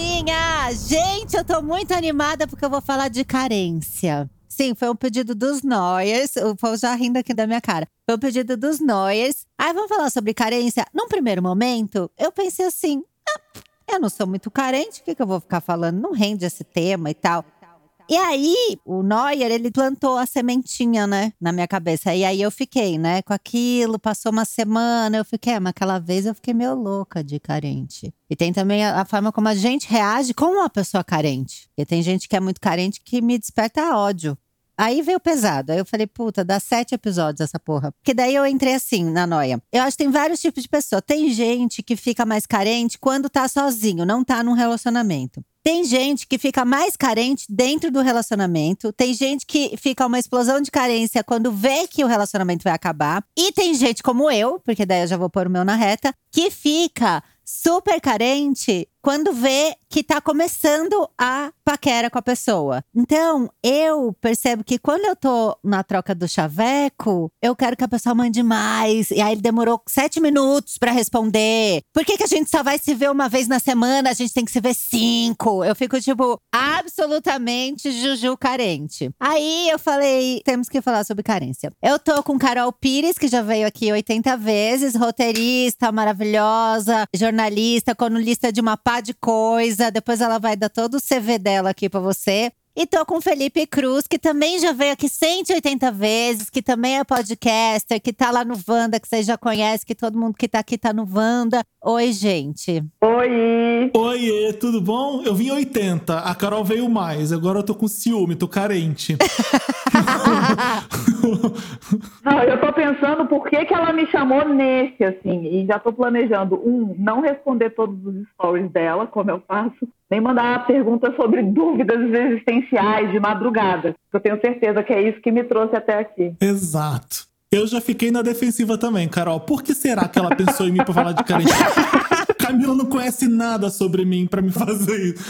Minha! Gente, eu tô muito animada porque eu vou falar de carência. Sim, foi um pedido dos noias. O povo já rindo aqui da minha cara. Foi um pedido dos noias. Aí vamos falar sobre carência. Num primeiro momento, eu pensei assim: ah, eu não sou muito carente, o que, que eu vou ficar falando? Não rende esse tema e tal. E aí, o Neuer, ele plantou a sementinha, né, na minha cabeça. E aí eu fiquei, né, com aquilo, passou uma semana, eu fiquei, é, mas aquela vez eu fiquei meio louca de carente. E tem também a, a forma como a gente reage com uma pessoa carente. E tem gente que é muito carente que me desperta ódio. Aí veio pesado. Aí eu falei, puta, dá sete episódios essa porra. Porque daí eu entrei assim na noia. Eu acho que tem vários tipos de pessoa. Tem gente que fica mais carente quando tá sozinho, não tá num relacionamento. Tem gente que fica mais carente dentro do relacionamento. Tem gente que fica uma explosão de carência quando vê que o relacionamento vai acabar. E tem gente como eu, porque daí eu já vou pôr o meu na reta, que fica super carente quando vê que tá começando a paquera com a pessoa. Então, eu percebo que quando eu tô na troca do chaveco, eu quero que a pessoa mande mais. E aí ele demorou sete minutos para responder. Por que, que a gente só vai se ver uma vez na semana? A gente tem que se ver cinco. Eu fico, tipo, absolutamente juju carente. Aí eu falei, temos que falar sobre carência. Eu tô com Carol Pires, que já veio aqui 80 vezes, roteirista maravilhosa, jornalista, colunista de uma pá de coisa. Depois ela vai dar todo o CV dela aqui para você. E tô com Felipe Cruz, que também já veio aqui 180 vezes, que também é podcaster, que tá lá no Wanda, que vocês já conhecem, que todo mundo que tá aqui tá no Wanda. Oi, gente. Oi! Oi, tudo bom? Eu vim 80, a Carol veio mais, agora eu tô com ciúme, tô carente. não, eu tô pensando por que, que ela me chamou nesse, assim, e já tô planejando, um, não responder todos os stories dela, como eu faço, nem mandar perguntas sobre dúvidas existenciais de madrugada. Eu tenho certeza que é isso que me trouxe até aqui. Exato. Eu já fiquei na defensiva também, Carol. Por que será que ela pensou em mim pra falar de carente? Camila não conhece nada sobre mim para me fazer isso.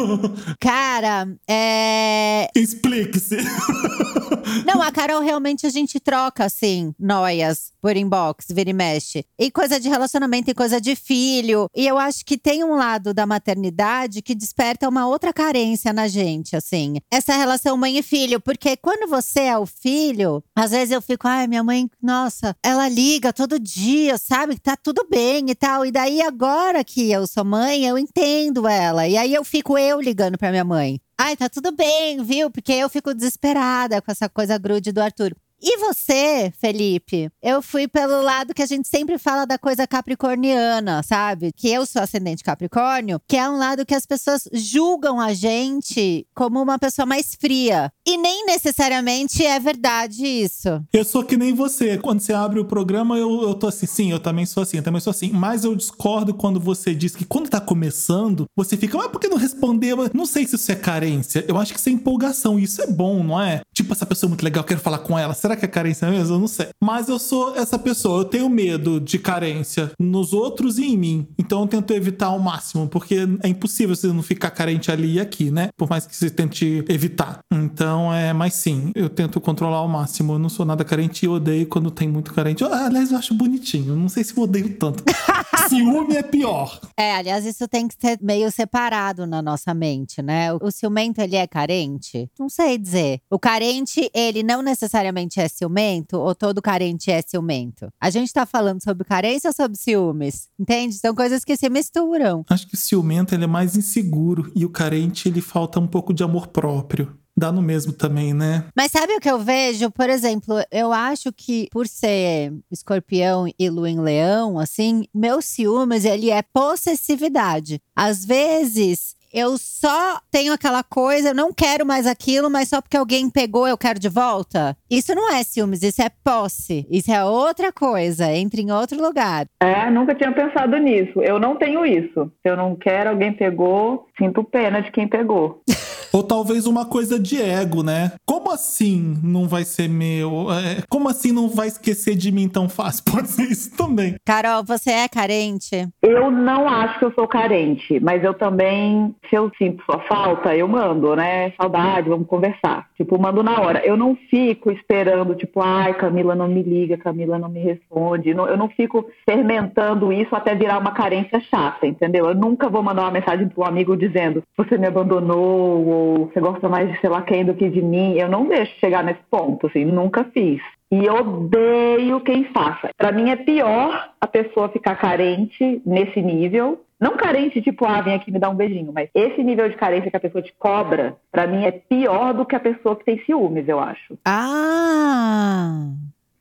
Cara, é. Explique-se. Não, a Carol realmente a gente troca, assim, noias por inbox, vira e mexe. E coisa de relacionamento e coisa de filho. E eu acho que tem um lado da maternidade que desperta uma outra carência na gente, assim. Essa relação mãe e filho. Porque quando você é o filho, às vezes eu fico, ai, minha mãe, nossa, ela liga todo dia, sabe? Tá tudo bem e tal. E daí agora que eu sou mãe, eu entendo ela. E aí eu fico eu ligando pra minha mãe. Ai, tá tudo bem, viu? Porque eu fico desesperada com essa coisa grude do Arthur. E você, Felipe? Eu fui pelo lado que a gente sempre fala da coisa capricorniana, sabe? Que eu sou ascendente Capricórnio, que é um lado que as pessoas julgam a gente como uma pessoa mais fria. E nem necessariamente é verdade isso. Eu sou que nem você. Quando você abre o programa, eu, eu tô assim, sim, eu também sou assim, eu também sou assim. Mas eu discordo quando você diz que quando tá começando, você fica, mas por que não respondeu? Não sei se isso é carência. Eu acho que isso é empolgação. Isso é bom, não é? Tipo, essa pessoa é muito legal, quero falar com ela. Será Será que é carência mesmo? Eu não sei. Mas eu sou essa pessoa. Eu tenho medo de carência nos outros e em mim. Então eu tento evitar ao máximo, porque é impossível você não ficar carente ali e aqui, né? Por mais que você tente evitar. Então é, mas sim, eu tento controlar ao máximo. Eu não sou nada carente e odeio quando tem muito carente. Eu, aliás, eu acho bonitinho. Não sei se eu odeio tanto. Ciúme é pior. É, aliás, isso tem que ser meio separado na nossa mente, né? O, ciumento, ele é carente? Não sei dizer. O carente, ele não necessariamente é é ciumento ou todo carente é ciumento? A gente tá falando sobre carência ou sobre ciúmes? Entende? São coisas que se misturam. Acho que o ciumento ele é mais inseguro e o carente ele falta um pouco de amor próprio dá no mesmo também, né? Mas sabe o que eu vejo? Por exemplo, eu acho que por ser escorpião e lua em leão, assim, meu ciúmes, ele é possessividade. Às vezes, eu só tenho aquela coisa, eu não quero mais aquilo, mas só porque alguém pegou, eu quero de volta. Isso não é ciúmes, isso é posse. Isso é outra coisa, entra em outro lugar. É, nunca tinha pensado nisso. Eu não tenho isso. Se eu não quero, alguém pegou, sinto pena de quem pegou. Ou talvez uma coisa de ego, né? Como assim não vai ser meu? É, como assim não vai esquecer de mim tão fácil? Pode ser isso também. Carol, você é carente? Eu não acho que eu sou carente, mas eu também, se eu sinto sua falta, eu mando, né? Saudade, vamos conversar. Tipo, mando na hora. Eu não fico esperando, tipo, ai, Camila não me liga, Camila não me responde. Eu não fico fermentando isso até virar uma carência chata, entendeu? Eu nunca vou mandar uma mensagem um amigo dizendo, você me abandonou, você gosta mais de sei lá quem do que de mim. Eu não deixo chegar nesse ponto, assim, nunca fiz. E odeio quem faça. Para mim é pior a pessoa ficar carente nesse nível. Não carente, tipo, ah, vem aqui me dar um beijinho, mas esse nível de carência que a pessoa te cobra, para mim é pior do que a pessoa que tem ciúmes, eu acho. Ah!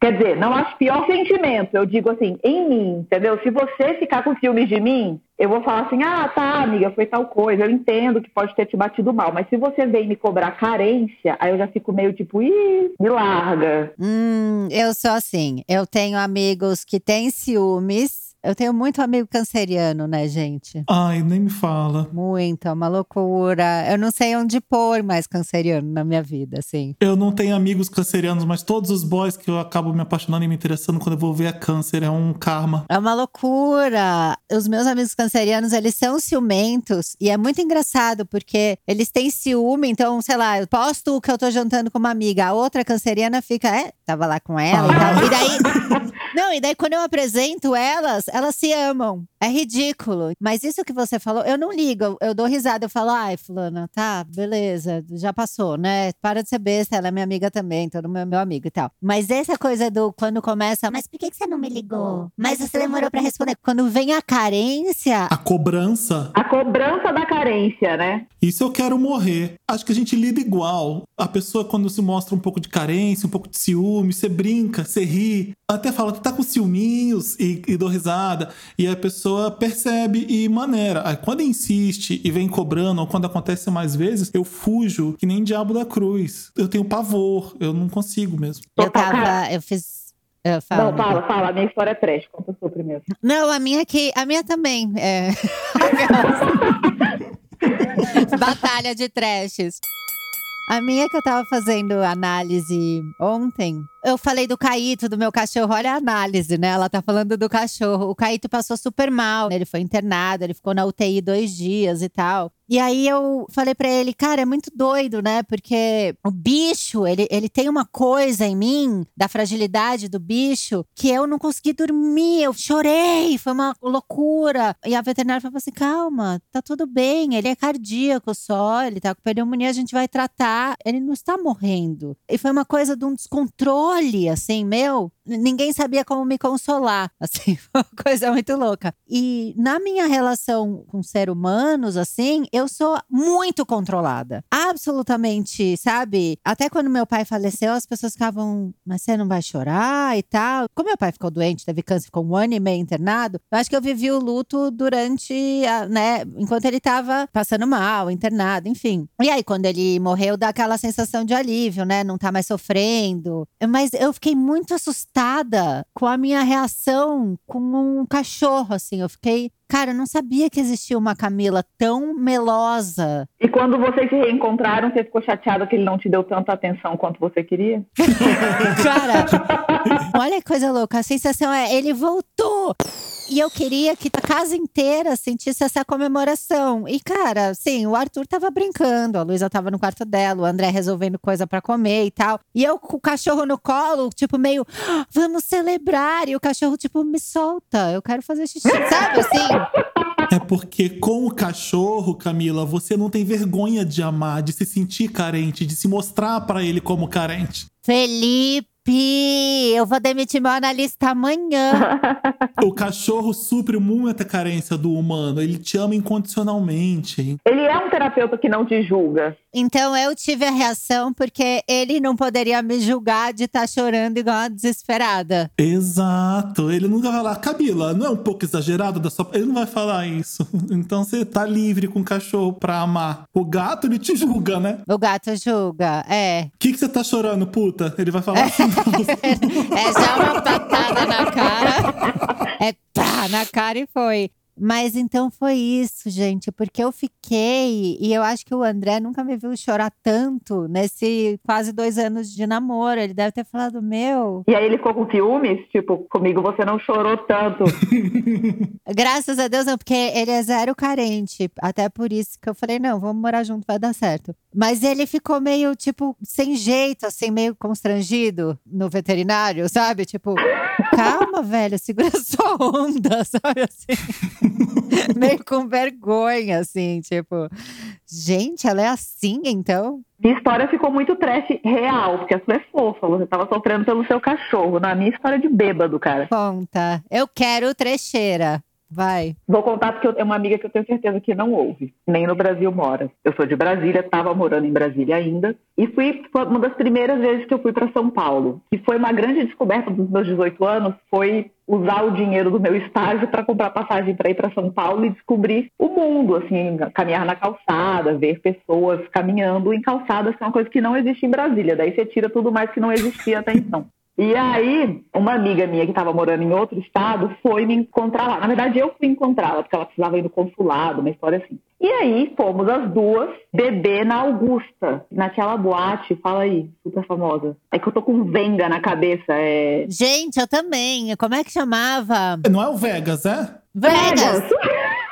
Quer dizer, não acho pior sentimento, eu digo assim, em mim, entendeu? Se você ficar com ciúmes de mim, eu vou falar assim, ah, tá, amiga, foi tal coisa, eu entendo que pode ter te batido mal, mas se você vem me cobrar carência, aí eu já fico meio tipo, ih, me larga. Hum, eu sou assim, eu tenho amigos que têm ciúmes, eu tenho muito amigo canceriano, né, gente? Ai, nem me fala. Muito, é uma loucura. Eu não sei onde pôr mais canceriano na minha vida, assim. Eu não tenho amigos cancerianos, mas todos os boys que eu acabo me apaixonando e me interessando quando eu vou ver a câncer é um karma. É uma loucura. Os meus amigos cancerianos, eles são ciumentos e é muito engraçado porque eles têm ciúme, então, sei lá, eu posto que eu tô jantando com uma amiga, a outra canceriana fica, é, tava lá com ela ah. e tal. E daí Não, e daí quando eu apresento elas, elas se amam. É ridículo. Mas isso que você falou, eu não ligo. Eu dou risada. Eu falo, ai, fulana, tá, beleza, já passou, né? Para de ser besta, ela é minha amiga também, todo meu, meu amigo e tal. Mas essa coisa do quando começa, mas por que, que você não me ligou? Mas você demorou para responder. Quando vem a carência. A cobrança. A cobrança da carência, né? Isso eu quero morrer. Acho que a gente lida igual. A pessoa, quando se mostra um pouco de carência, um pouco de ciúme, você brinca, você ri, até fala, tu tá com ciúminhos e, e dou risada. E a pessoa pessoa percebe e maneira. Aí quando insiste e vem cobrando, ou quando acontece mais vezes, eu fujo que nem diabo da cruz. Eu tenho pavor, eu não consigo mesmo. Eu tava, eu fiz eu falo. Não, fala, fala. A minha história é trash. Conta a sua primeiro. Não, a minha que a minha também. É... Batalha de trashes. A minha que eu tava fazendo análise ontem, eu falei do Caíto, do meu cachorro. Olha a análise, né? Ela tá falando do cachorro. O Caíto passou super mal. Ele foi internado, ele ficou na UTI dois dias e tal. E aí eu falei para ele, cara, é muito doido, né? Porque o bicho, ele, ele tem uma coisa em mim, da fragilidade do bicho, que eu não consegui dormir, eu chorei, foi uma loucura. E a veterinária falou assim: calma, tá tudo bem, ele é cardíaco só, ele tá com pneumonia, a gente vai tratar, ele não está morrendo. E foi uma coisa de um descontrole, assim, meu, ninguém sabia como me consolar. Assim, uma coisa muito louca. E na minha relação com seres humanos, assim, eu sou muito controlada. Absolutamente, sabe? Até quando meu pai faleceu, as pessoas ficavam, mas você não vai chorar e tal. Como meu pai ficou doente, teve câncer, ficou um ano e meio internado, eu acho que eu vivi o luto durante, a, né, enquanto ele tava passando mal, internado, enfim. E aí, quando ele morreu, dá aquela sensação de alívio, né? Não tá mais sofrendo. Mas eu fiquei muito assustada assustada com a minha reação com um cachorro, assim. Eu fiquei. Cara, eu não sabia que existia uma Camila tão melosa. E quando vocês se reencontraram, você ficou chateada que ele não te deu tanta atenção quanto você queria? Cara, olha que coisa louca. A sensação é: ele voltou! E eu queria que a casa inteira sentisse essa comemoração. E, cara, sim, o Arthur tava brincando, a Luísa tava no quarto dela, o André resolvendo coisa para comer e tal. E eu com o cachorro no colo, tipo, meio, ah, vamos celebrar. E o cachorro, tipo, me solta, eu quero fazer xixi, sabe assim? É porque com o cachorro, Camila, você não tem vergonha de amar, de se sentir carente, de se mostrar para ele como carente. Felipe! Eu vou demitir meu analista amanhã. O cachorro supre muita carência do humano. Ele te ama incondicionalmente. Ele é um terapeuta que não te julga. Então eu tive a reação porque ele não poderia me julgar de estar tá chorando igual uma desesperada. Exato. Ele nunca vai falar, Camila, não é um pouco exagerado da sua. Ele não vai falar isso. Então você tá livre com o cachorro pra amar. O gato, ele te julga, né? O gato julga, é. O que, que você tá chorando, puta? Ele vai falar assim. é já uma patada na cara. É pá, na cara e foi. Mas então foi isso, gente, porque eu fiquei, e eu acho que o André nunca me viu chorar tanto nesse quase dois anos de namoro. Ele deve ter falado, meu. E aí ele ficou com ciúmes? Tipo, comigo você não chorou tanto. Graças a Deus, não, porque ele é zero carente. Até por isso que eu falei, não, vamos morar junto, vai dar certo. Mas ele ficou meio, tipo, sem jeito, assim, meio constrangido no veterinário, sabe? Tipo, calma, velho, segura sua onda, sabe assim? meio com vergonha, assim, tipo, gente, ela é assim, então? Minha história ficou muito trash real, porque a sua é fofa, você tava sofrendo pelo seu cachorro. Na minha história de bêbado, cara. Conta. Eu quero trecheira. Vai. Vou contar porque é uma amiga que eu tenho certeza que não ouve, nem no Brasil mora. Eu sou de Brasília, estava morando em Brasília ainda, e fui uma das primeiras vezes que eu fui para São Paulo. E foi uma grande descoberta dos meus 18 anos, foi usar o dinheiro do meu estágio para comprar passagem para ir para São Paulo e descobrir o mundo, assim, caminhar na calçada, ver pessoas caminhando em calçadas, que é uma coisa que não existe em Brasília. Daí você tira tudo mais que não existia até então. E aí, uma amiga minha que estava morando em outro estado foi me encontrar lá. Na verdade, eu fui encontrá-la, porque ela precisava ir no consulado, uma história assim. E aí, fomos as duas beber na Augusta, naquela boate, fala aí, super famosa. É que eu tô com Venga na cabeça. É... Gente, eu também. Como é que chamava? Não é o Vegas, é? Vegas! Vegas.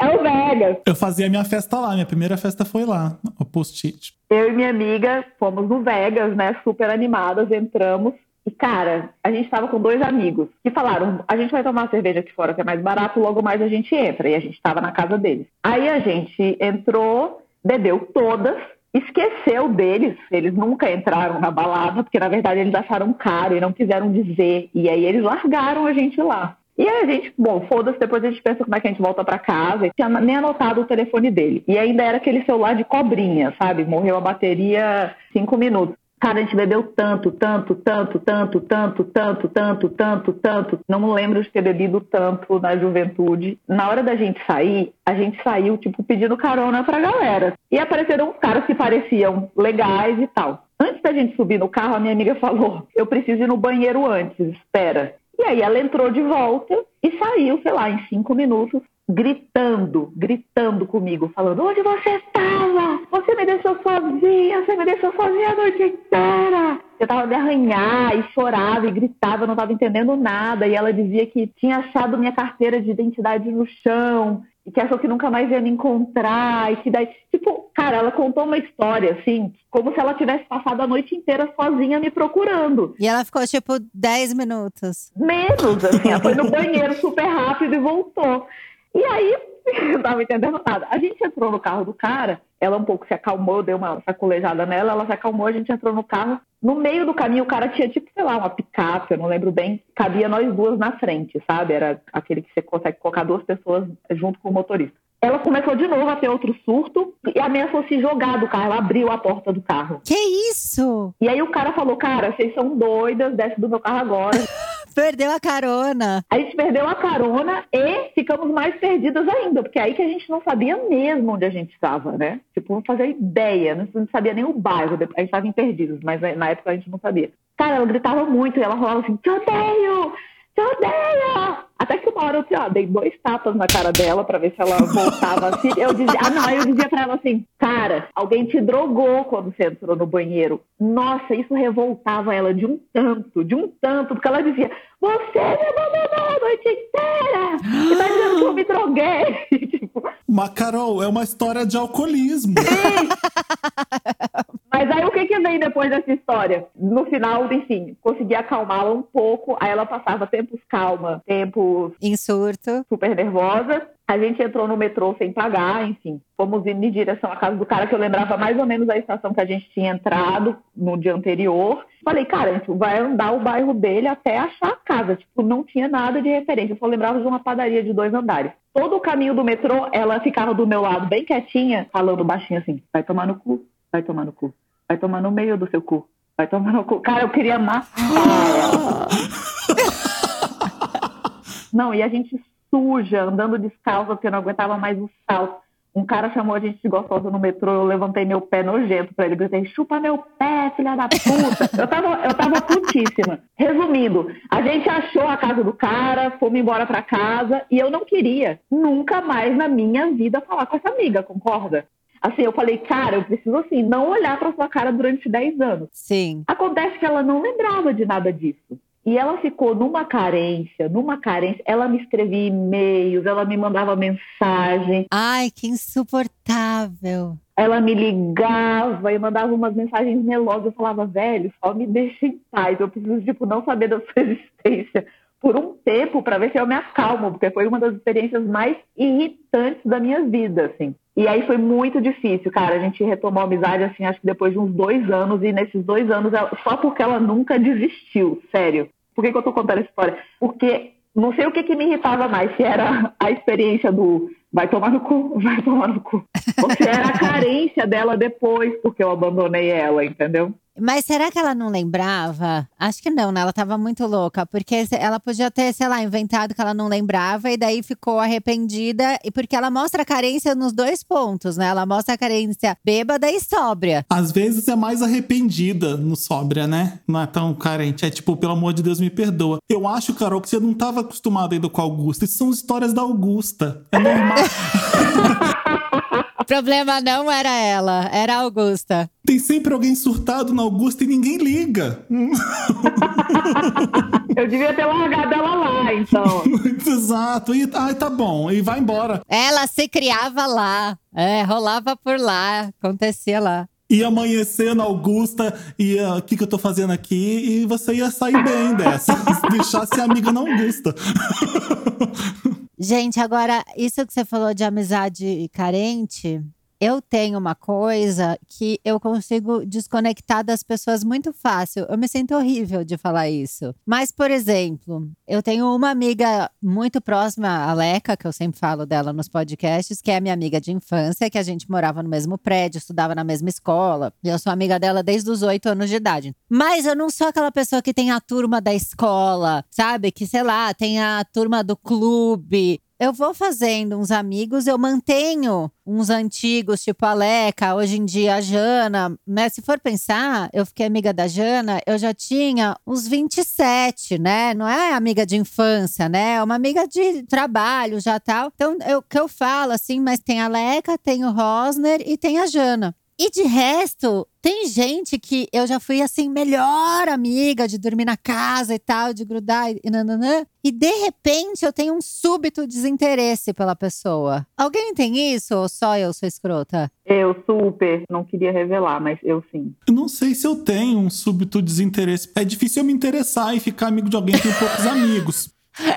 É o Vegas. Eu fazia minha festa lá, minha primeira festa foi lá, o post-it. Eu e minha amiga fomos no Vegas, né? Super animadas, entramos. E, cara, a gente tava com dois amigos que falaram: a gente vai tomar uma cerveja aqui fora que é mais barato, logo mais a gente entra. E a gente tava na casa deles. Aí a gente entrou, bebeu todas, esqueceu deles. Eles nunca entraram na balada, porque na verdade eles acharam caro e não quiseram dizer. E aí eles largaram a gente lá. E aí a gente, bom, foda-se, depois a gente pensa como é que a gente volta para casa. E tinha nem anotado o telefone dele. E ainda era aquele celular de cobrinha, sabe? Morreu a bateria cinco minutos. Cara, a gente bebeu tanto, tanto, tanto, tanto, tanto, tanto, tanto, tanto, tanto. Não me lembro de ter bebido tanto na juventude. Na hora da gente sair, a gente saiu, tipo, pedindo carona pra galera. E apareceram uns caras que pareciam legais e tal. Antes da gente subir no carro, a minha amiga falou: Eu preciso ir no banheiro antes, espera. E aí ela entrou de volta e saiu, sei lá, em cinco minutos, gritando, gritando comigo, falando: Onde você estava? Você me deixou sozinha, você me deixou sozinha a noite inteira. Eu tava me arranhar e chorava e gritava, eu não estava entendendo nada. E ela dizia que tinha achado minha carteira de identidade no chão e que achou que nunca mais ia me encontrar, e que daí, tipo, cara, ela contou uma história, assim, como se ela tivesse passado a noite inteira sozinha me procurando. E ela ficou, tipo, 10 minutos. Menos, assim, ela foi no banheiro super rápido e voltou. E aí, eu não tava entendendo nada. A gente entrou no carro do cara, ela um pouco se acalmou, deu uma sacolejada nela, ela se acalmou, a gente entrou no carro. No meio do caminho, o cara tinha, tipo, sei lá, uma picape, eu não lembro bem. Cabia nós duas na frente, sabe? Era aquele que você consegue colocar duas pessoas junto com o motorista. Ela começou de novo a ter outro surto e ameaçou se jogar do carro. Ela abriu a porta do carro. Que isso? E aí o cara falou: Cara, vocês são doidas, desce do meu carro agora. Perdeu a carona. A gente perdeu a carona e ficamos mais perdidas ainda, porque é aí que a gente não sabia mesmo onde a gente estava, né? Tipo, não fazia ideia, não sabia nem o bairro, a gente estava em Perdidos, mas na época a gente não sabia. Cara, ela gritava muito e ela falava assim: Te odeio! Te odeio! Até que uma hora eu ó, dei dois tapas na cara dela para ver se ela voltava assim. Eu dizia, ah, não, eu dizia pra ela assim, cara, alguém te drogou quando você entrou no banheiro. Nossa, isso revoltava ela de um tanto, de um tanto, porque ela dizia, você me abandonou a noite inteira! E tá dizendo que eu me droguei. tipo, Mas, Carol, é uma história de alcoolismo. Mas aí o que, que vem depois? dessa história. No final, enfim, consegui acalmá-la um pouco. Aí ela passava tempos calma, tempos Em surto. super nervosa. A gente entrou no metrô sem pagar, enfim. Fomos indo em direção à casa do cara, que eu lembrava mais ou menos a estação que a gente tinha entrado no dia anterior. Falei, cara, a gente vai andar o bairro dele até achar a casa. Tipo, não tinha nada de referência. Eu só lembrava de uma padaria de dois andares. Todo o caminho do metrô, ela ficava do meu lado, bem quietinha, falando baixinho assim: vai tomar no cu, vai tomar no cu, vai tomar no meio do seu cu, vai tomar no cu. Cara, eu queria matar ela. Não, e a gente suja, andando descalça, porque eu não aguentava mais o salto. Um cara chamou a gente de gostosa no metrô, eu levantei meu pé nojento pra ele, gritei, chupa meu pé, filha da puta. Eu tava, eu tava putíssima. Resumindo, a gente achou a casa do cara, fomos embora pra casa, e eu não queria nunca mais na minha vida falar com essa amiga, concorda? Assim, eu falei, cara, eu preciso assim, não olhar pra sua cara durante 10 anos. Sim. Acontece que ela não lembrava de nada disso. E ela ficou numa carência, numa carência. Ela me escrevia e-mails, ela me mandava mensagem, Ai, que insuportável. ela me ligava e mandava umas mensagens melosas. Eu falava, velho, só me deixa em paz. Eu preciso, tipo, não saber da sua existência por um tempo para ver se eu me acalmo, porque foi uma das experiências mais irritantes da minha vida, assim. E aí foi muito difícil, cara. A gente retomou a amizade, assim, acho que depois de uns dois anos. E nesses dois anos, ela- só porque ela nunca desistiu, sério. Por que, que eu tô contando essa história? Porque não sei o que, que me irritava mais, se era a experiência do vai tomar no cu, vai tomar no cu. Ou se era a carência dela depois, porque eu abandonei ela, entendeu? Mas será que ela não lembrava? Acho que não, né? Ela tava muito louca. Porque ela podia ter, sei lá, inventado que ela não lembrava e daí ficou arrependida. E porque ela mostra a carência nos dois pontos, né? Ela mostra a carência bêbada e sóbria. Às vezes é mais arrependida no sóbria, né? Não é tão carente. É tipo, pelo amor de Deus, me perdoa. Eu acho, Carol, que você não tava acostumado ainda com a Augusta. Isso são histórias da Augusta. É normal. O problema não era ela, era a Augusta. Tem sempre alguém surtado na Augusta e ninguém liga. Eu devia ter largado ela lá, então. Exato. E ai, tá bom. E vai embora. Ela se criava lá. É, rolava por lá, acontecia lá. Ia amanhecer na Augusta e ah, o que, que eu tô fazendo aqui? E você ia sair bem dessa. Se deixasse amiga na Augusta. Gente, agora, isso que você falou de amizade carente, eu tenho uma coisa que eu consigo desconectar das pessoas muito fácil. Eu me sinto horrível de falar isso. Mas, por exemplo, eu tenho uma amiga muito próxima, a Leca, que eu sempre falo dela nos podcasts, que é minha amiga de infância, que a gente morava no mesmo prédio, estudava na mesma escola. E eu sou amiga dela desde os oito anos de idade. Mas eu não sou aquela pessoa que tem a turma da escola, sabe? Que, sei lá, tem a turma do clube. Eu vou fazendo uns amigos, eu mantenho uns antigos, tipo a Leca, hoje em dia a Jana. Né? Se for pensar, eu fiquei amiga da Jana, eu já tinha uns 27, né? Não é amiga de infância, né? É uma amiga de trabalho já tal. Então, o que eu falo, assim, mas tem a Leca, tem o Rosner e tem a Jana. E de resto, tem gente que eu já fui assim, melhor amiga de dormir na casa e tal, de grudar e nananã. E de repente eu tenho um súbito desinteresse pela pessoa. Alguém tem isso ou só eu sou escrota? Eu super, não queria revelar, mas eu sim. Eu não sei se eu tenho um súbito desinteresse. É difícil eu me interessar e ficar amigo de alguém que tem poucos amigos.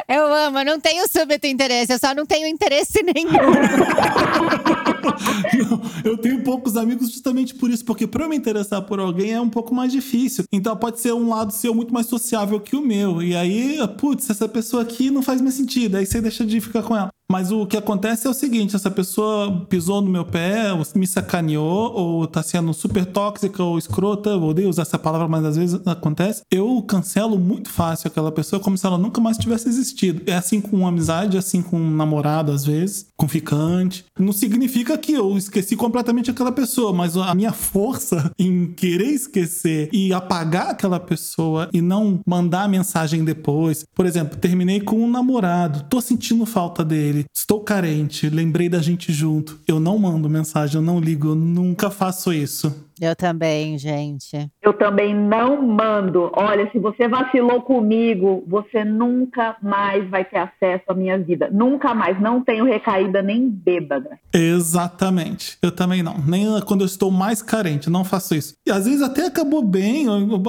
Eu amo, eu não tenho súbito interesse, eu só não tenho interesse nenhum. Eu tenho poucos amigos justamente por isso, porque pra eu me interessar por alguém é um pouco mais difícil. Então pode ser um lado seu muito mais sociável que o meu. E aí, putz, essa pessoa aqui não faz mais sentido. Aí você deixa de ficar com ela. Mas o que acontece é o seguinte: essa pessoa pisou no meu pé, me sacaneou, ou tá sendo super tóxica ou escrota, odeio usar essa palavra, mas às vezes acontece. Eu cancelo muito fácil aquela pessoa como se ela nunca mais tivesse existido. É assim com amizade, é assim com um namorado, às vezes, com ficante. Não significa que eu esqueci completamente aquela pessoa, mas a minha força em querer esquecer e apagar aquela pessoa e não mandar mensagem depois. Por exemplo, terminei com um namorado, tô sentindo falta dele. Estou carente, lembrei da gente junto. Eu não mando mensagem, eu não ligo, eu nunca faço isso. Eu também, gente. Eu também não mando. Olha, se você vacilou comigo, você nunca mais vai ter acesso à minha vida. Nunca mais. Não tenho recaída nem bêbada. Exatamente. Eu também não. Nem quando eu estou mais carente, não faço isso. E às vezes até acabou bem.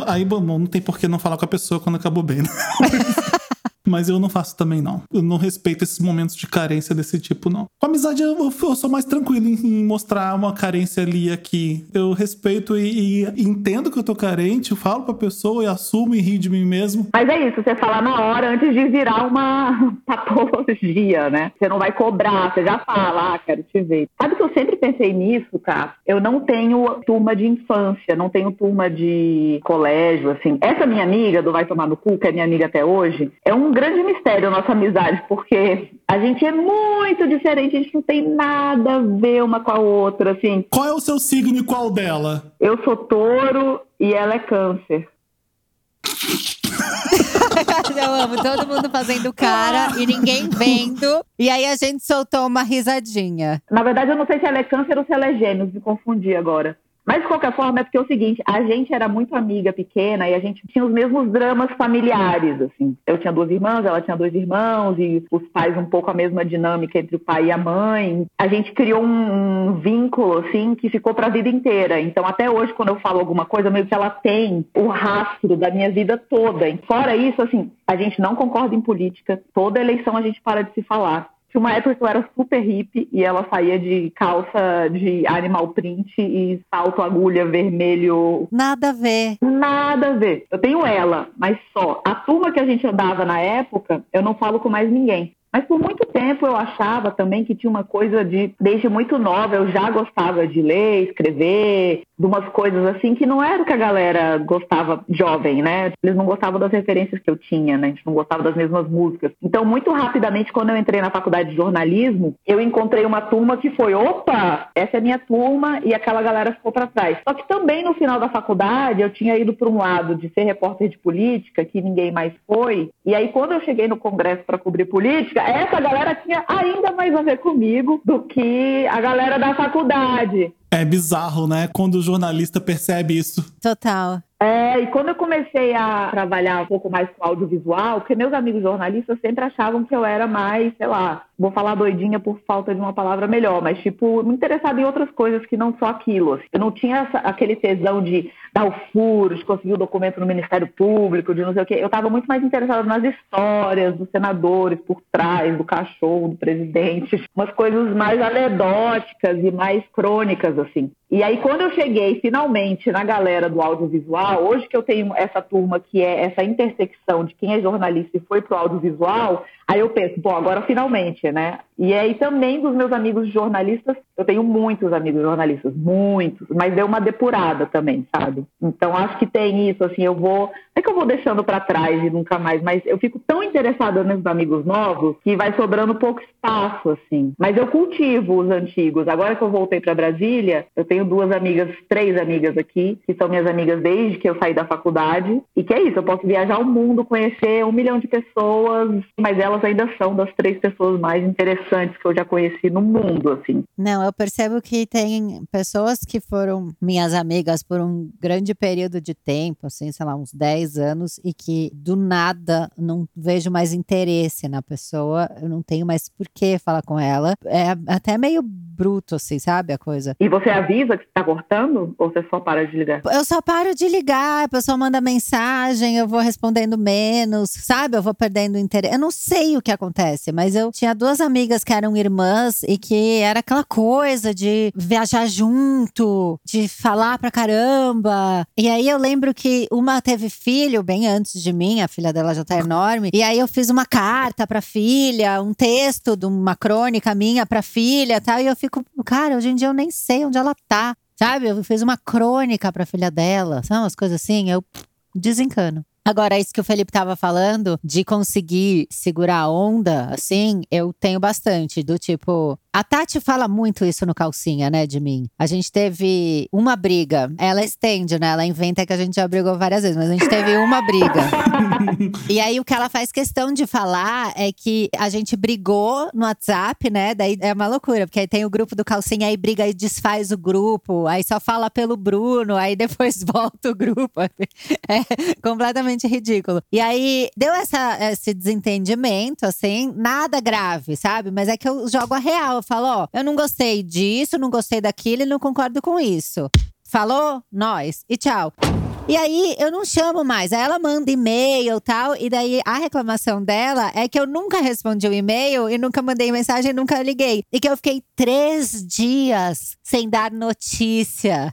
Aí, bom, não tem por que não falar com a pessoa quando acabou bem, né? Mas eu não faço também, não. Eu não respeito esses momentos de carência desse tipo, não. Com amizade, eu, eu sou mais tranquilo em, mostrar uma carência ali aqui. Eu respeito e, e, entendo que eu tô carente, eu falo pra pessoa e assumo e rio de mim mesmo. Mas é isso, você falar na hora antes de virar uma patologia, né? Você não vai cobrar, você já fala, ah, quero te ver. Sabe que eu sempre pensei nisso, cara? Eu não tenho turma de infância, não tenho turma de colégio, assim. Essa minha amiga do Vai Tomar no Cu, que é minha amiga até hoje, é um grande mistério a nossa amizade, porque a gente é muito diferente, a gente não tem nada a ver uma com a outra, assim. Qual é o seu signo e qual dela? Eu sou touro e ela é câncer. eu amo todo mundo fazendo cara e ninguém vendo. E aí a gente soltou uma risadinha. Na verdade, eu não sei se ela é câncer ou se ela é gêmeos, me confundi agora. Mas, de qualquer forma, é porque é o seguinte, a gente era muito amiga pequena e a gente tinha os mesmos dramas familiares, assim. Eu tinha duas irmãs, ela tinha dois irmãos e os pais um pouco a mesma dinâmica entre o pai e a mãe. A gente criou um, vínculo, assim, que ficou para a vida inteira. Então, até hoje, quando eu falo alguma coisa, meio que ela tem o rastro da minha vida toda. Fora isso, assim, a gente não concorda em política. Toda eleição a gente para de se falar. Tinha uma época que eu era super hippie e ela saía de calça de animal print e salto agulha vermelho. Nada a ver. Nada a ver. Eu tenho ela, mas só. A turma que a gente andava na época, eu não falo com mais ninguém. Mas por muito tempo eu achava também que tinha uma coisa de, desde muito nova, eu já gostava de ler, escrever, de umas coisas assim que não era o que a galera gostava jovem, né? Eles não gostavam das referências que eu tinha, né? A gente não gostava das mesmas músicas. Então, muito rapidamente, quando eu entrei na faculdade de jornalismo, eu encontrei uma turma que foi, opa, essa é minha turma, e aquela galera ficou para trás. Só que também no final da faculdade, eu tinha ido para um lado de ser repórter de política, que ninguém mais foi, e aí quando eu cheguei no congresso para cobrir política, essa galera tinha ainda mais a ver comigo do que a galera da faculdade. É bizarro, né? Quando o jornalista percebe isso. Total. É, e quando eu comecei a trabalhar um pouco mais com audiovisual, porque meus amigos jornalistas sempre achavam que eu era mais, sei lá, vou falar doidinha por falta de uma palavra melhor, mas tipo, me interessava em outras coisas que não só aquilo. Assim. Eu não tinha essa, aquele tesão de dar o furo, de conseguir o documento no Ministério Público, de não sei o quê. Eu estava muito mais interessada nas histórias dos senadores por trás, do cachorro, do presidente, umas coisas mais anedóticas e mais crônicas, assim. E aí, quando eu cheguei finalmente na galera do audiovisual, hoje que eu tenho essa turma que é essa intersecção de quem é jornalista e foi pro audiovisual, aí eu penso, bom, agora finalmente, né? E aí também dos meus amigos jornalistas, eu tenho muitos amigos jornalistas, muitos, mas deu uma depurada também, sabe? Então acho que tem isso, assim, eu vou. Não é que eu vou deixando para trás e nunca mais, mas eu fico tão interessada nos amigos novos que vai sobrando pouco espaço, assim. Mas eu cultivo os antigos. Agora que eu voltei para Brasília, eu tenho duas amigas, três amigas aqui, que são minhas amigas desde que eu saí da faculdade. E que é isso, eu posso viajar o mundo, conhecer um milhão de pessoas, mas elas ainda são das três pessoas mais interessantes que eu já conheci no mundo, assim. Não, eu percebo que tem pessoas que foram minhas amigas por um grande período de tempo, assim, sei lá, uns 10 anos, e que do nada não vejo mais interesse na pessoa, eu não tenho mais por que falar com ela. É até meio bruto, assim, sabe a coisa. E você avisa que está cortando? Ou você só para de ligar? Eu só paro de ligar, a pessoa manda mensagem, eu vou respondendo menos, sabe? Eu vou perdendo interesse. Eu não sei o que acontece, mas eu tinha duas amigas que eram irmãs e que era aquela coisa de viajar junto, de falar pra caramba. E aí eu lembro que uma teve filho bem antes de mim, a filha dela já tá enorme. E aí eu fiz uma carta pra filha, um texto de uma crônica minha pra filha e tal. E eu fico, cara, hoje em dia eu nem sei onde ela tá. Sabe? Eu fiz uma crônica pra filha dela, sabe? Umas coisas assim, eu desencano. Agora, isso que o Felipe tava falando, de conseguir segurar a onda, assim, eu tenho bastante. Do tipo, a Tati fala muito isso no calcinha, né, de mim. A gente teve uma briga. Ela estende, né? Ela inventa que a gente já brigou várias vezes, mas a gente teve uma briga. e aí o que ela faz questão de falar é que a gente brigou no WhatsApp, né? Daí é uma loucura, porque aí tem o grupo do calcinha, aí briga e desfaz o grupo, aí só fala pelo Bruno, aí depois volta o grupo. É completamente ridículo. E aí deu essa, esse desentendimento, assim, nada grave, sabe? Mas é que eu jogo a real eu falo, ó, eu não gostei disso, não gostei daquilo e não concordo com isso. Falou? Nós. E tchau. E aí eu não chamo mais. Aí ela manda e-mail tal. E daí a reclamação dela é que eu nunca respondi o e-mail e nunca mandei mensagem nunca liguei. E que eu fiquei três dias sem dar notícia.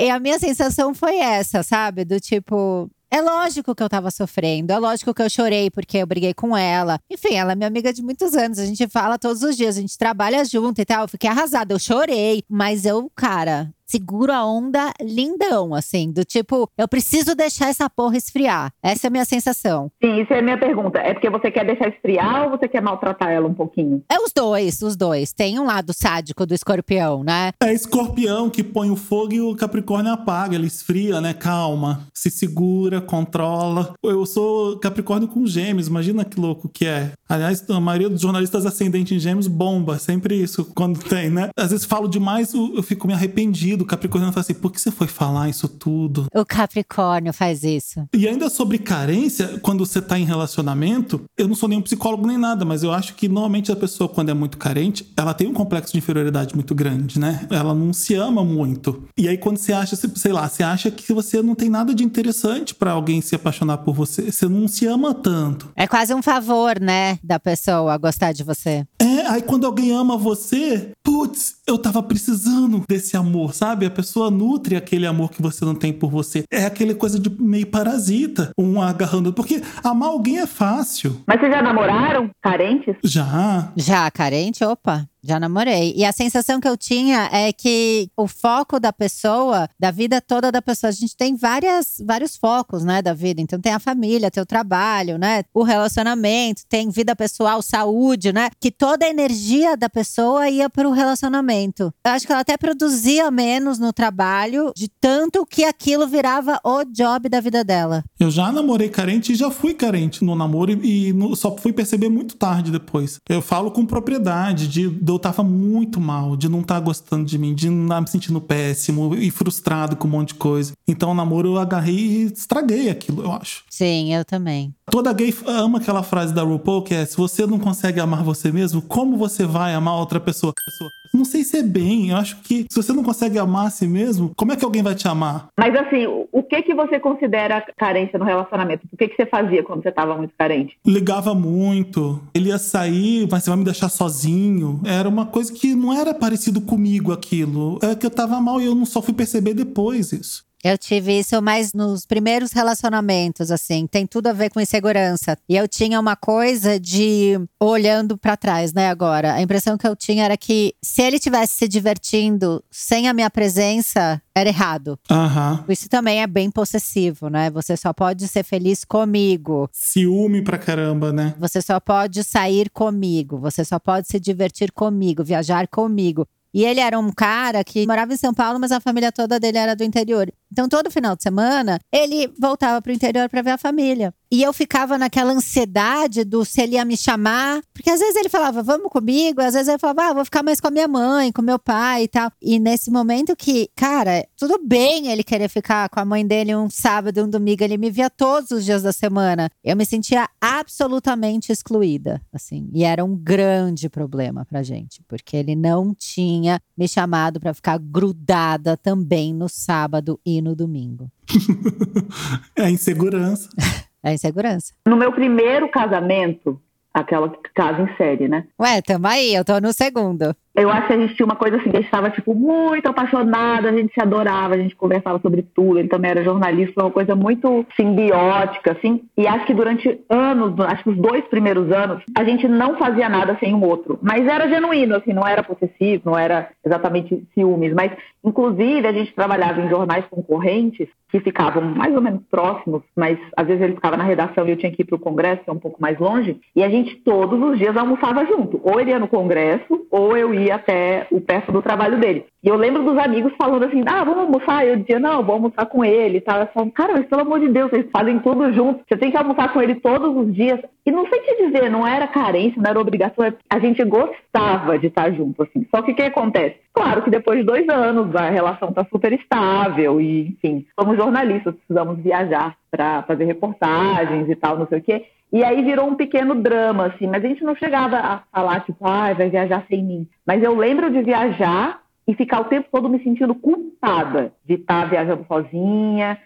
E a minha sensação foi essa, sabe? Do tipo, é lógico que eu tava sofrendo, é lógico que eu chorei porque eu briguei com ela. Enfim, ela é minha amiga de muitos anos, a gente fala todos os dias, a gente trabalha junto e tal. Eu fiquei arrasada, eu chorei, mas eu, cara, seguro a onda lindão, assim, do tipo, eu preciso deixar essa porra esfriar. Essa é a minha sensação. Sim, isso é a minha pergunta. É porque você quer deixar esfriar ou você quer maltratar ela um pouquinho? É os dois, os dois. Tem um lado sádico do escorpião, né? É escorpião que põe o fogo e o Capricórnio apaga, ele esfria, né? Calma, se segura, controla. Eu sou Capricórnio com gêmeos, imagina que louco que é. Aliás, a maioria dos jornalistas ascendentes em gêmeos bomba, sempre isso quando tem, né? Às vezes falo demais, eu fico me arrependido o Capricórnio fala assim: por que você foi falar isso tudo? O Capricórnio faz isso. E ainda sobre carência, quando você tá em relacionamento, eu não sou nenhum psicólogo nem nada, mas eu acho que normalmente a pessoa, quando é muito carente, ela tem um complexo de inferioridade muito grande, né? Ela não se ama muito. E aí, quando você acha, sei lá, você acha que você não tem nada de interessante para alguém se apaixonar por você, você não se ama tanto. É quase um favor, né, da pessoa gostar de você. É, aí quando alguém ama você, putz, eu tava precisando desse amor, sabe? Sabe? A pessoa nutre aquele amor que você não tem por você. É aquela coisa de meio parasita, um agarrando. Porque amar alguém é fácil. Mas vocês já namoraram carentes? Já. Já, carente? Opa. Já namorei. E a sensação que eu tinha é que o foco da pessoa, da vida toda da pessoa, a gente tem várias, vários focos, né, da vida. Então tem a família, tem o trabalho, né, o relacionamento, tem vida pessoal, saúde, né, que toda a energia da pessoa ia para o relacionamento. Eu acho que ela até produzia menos no trabalho, de tanto que aquilo virava o job da vida dela. Eu já namorei carente e já fui carente no namoro e, no, só fui perceber muito tarde depois. Eu falo com propriedade de eu tava muito mal, de não estar tá gostando de mim, de não estar tá me sentindo péssimo e frustrado com um monte de coisa. Então o namoro eu agarrei e estraguei aquilo, eu acho. Sim, eu também. Toda gay ama aquela frase da RuPaul que é: se você não consegue amar você mesmo, como você vai amar outra pessoa? pessoa? Não sei se é bem. Eu acho que se você não consegue amar a si mesmo, como é que alguém vai te amar? Mas assim, o que que você considera carência no relacionamento? O que que você fazia quando você estava muito carente? Ligava muito. Ele ia sair, mas você vai me deixar sozinho. Era uma coisa que não era parecido comigo aquilo. É que eu tava mal e eu não só fui perceber depois isso. Eu tive isso mais nos primeiros relacionamentos, assim, tem tudo a ver com insegurança. E eu tinha uma coisa de olhando para trás, né, agora. A impressão que eu tinha era que se ele tivesse se divertindo sem a minha presença, era errado. Uhum. Isso também é bem possessivo, né? Você só pode ser feliz comigo. Ciúme pra caramba, né? Você só pode sair comigo, você só pode se divertir comigo, viajar comigo. E ele era um cara que morava em São Paulo, mas a família toda dele era do interior. Então, todo final de semana, ele voltava para o interior para ver a família. E eu ficava naquela ansiedade do se ele ia me chamar. Porque às vezes ele falava, vamos comigo. Às vezes ele falava, ah, vou ficar mais com a minha mãe, com meu pai e tal. E nesse momento que, cara, tudo bem ele querer ficar com a mãe dele um sábado um domingo. Ele me via todos os dias da semana. Eu me sentia absolutamente excluída, assim. E era um grande problema pra gente. Porque ele não tinha me chamado para ficar grudada também no sábado e no domingo. é insegurança. É insegurança. No meu primeiro casamento, aquela casa em série, né? Ué, tamo aí, eu tô no segundo. Eu acho que a gente tinha uma coisa assim, a gente estava, tipo, muito apaixonada, a gente se adorava, a gente conversava sobre tudo, ele também era jornalista, foi uma coisa muito simbiótica, assim. E acho que durante anos, acho que os dois primeiros anos, a gente não fazia nada sem o outro. Mas era genuíno, assim, não era possessivo, não era exatamente ciúmes. Mas, inclusive, a gente trabalhava em jornais concorrentes que ficavam mais ou menos próximos, mas às vezes ele ficava na redação e eu tinha que ir para o congresso, que é um pouco mais longe, e a gente todos os dias almoçava junto. Ou ele ia no congresso, ou eu ia até o perto do trabalho dele. E eu lembro dos amigos falando assim, ah, vamos almoçar? Eu dizia, não, vou almoçar com ele e tal. Eu falava, cara, mas pelo amor de Deus, vocês fazem tudo junto. Você tem que almoçar com ele todos os dias. E não sei te dizer, não era carência, não era obrigação. A gente gostava de estar junto, assim. Só que o que acontece? Claro que depois de dois anos a relação tá super estável e, enfim, somos jornalistas, precisamos viajar para fazer reportagens e tal, não sei o quê. E aí virou um pequeno drama, assim, mas a gente não chegava a falar, tipo, ah, vai viajar sem mim. Mas eu lembro de viajar e ficar o tempo todo me sentindo culpada de estar viajando sozinha,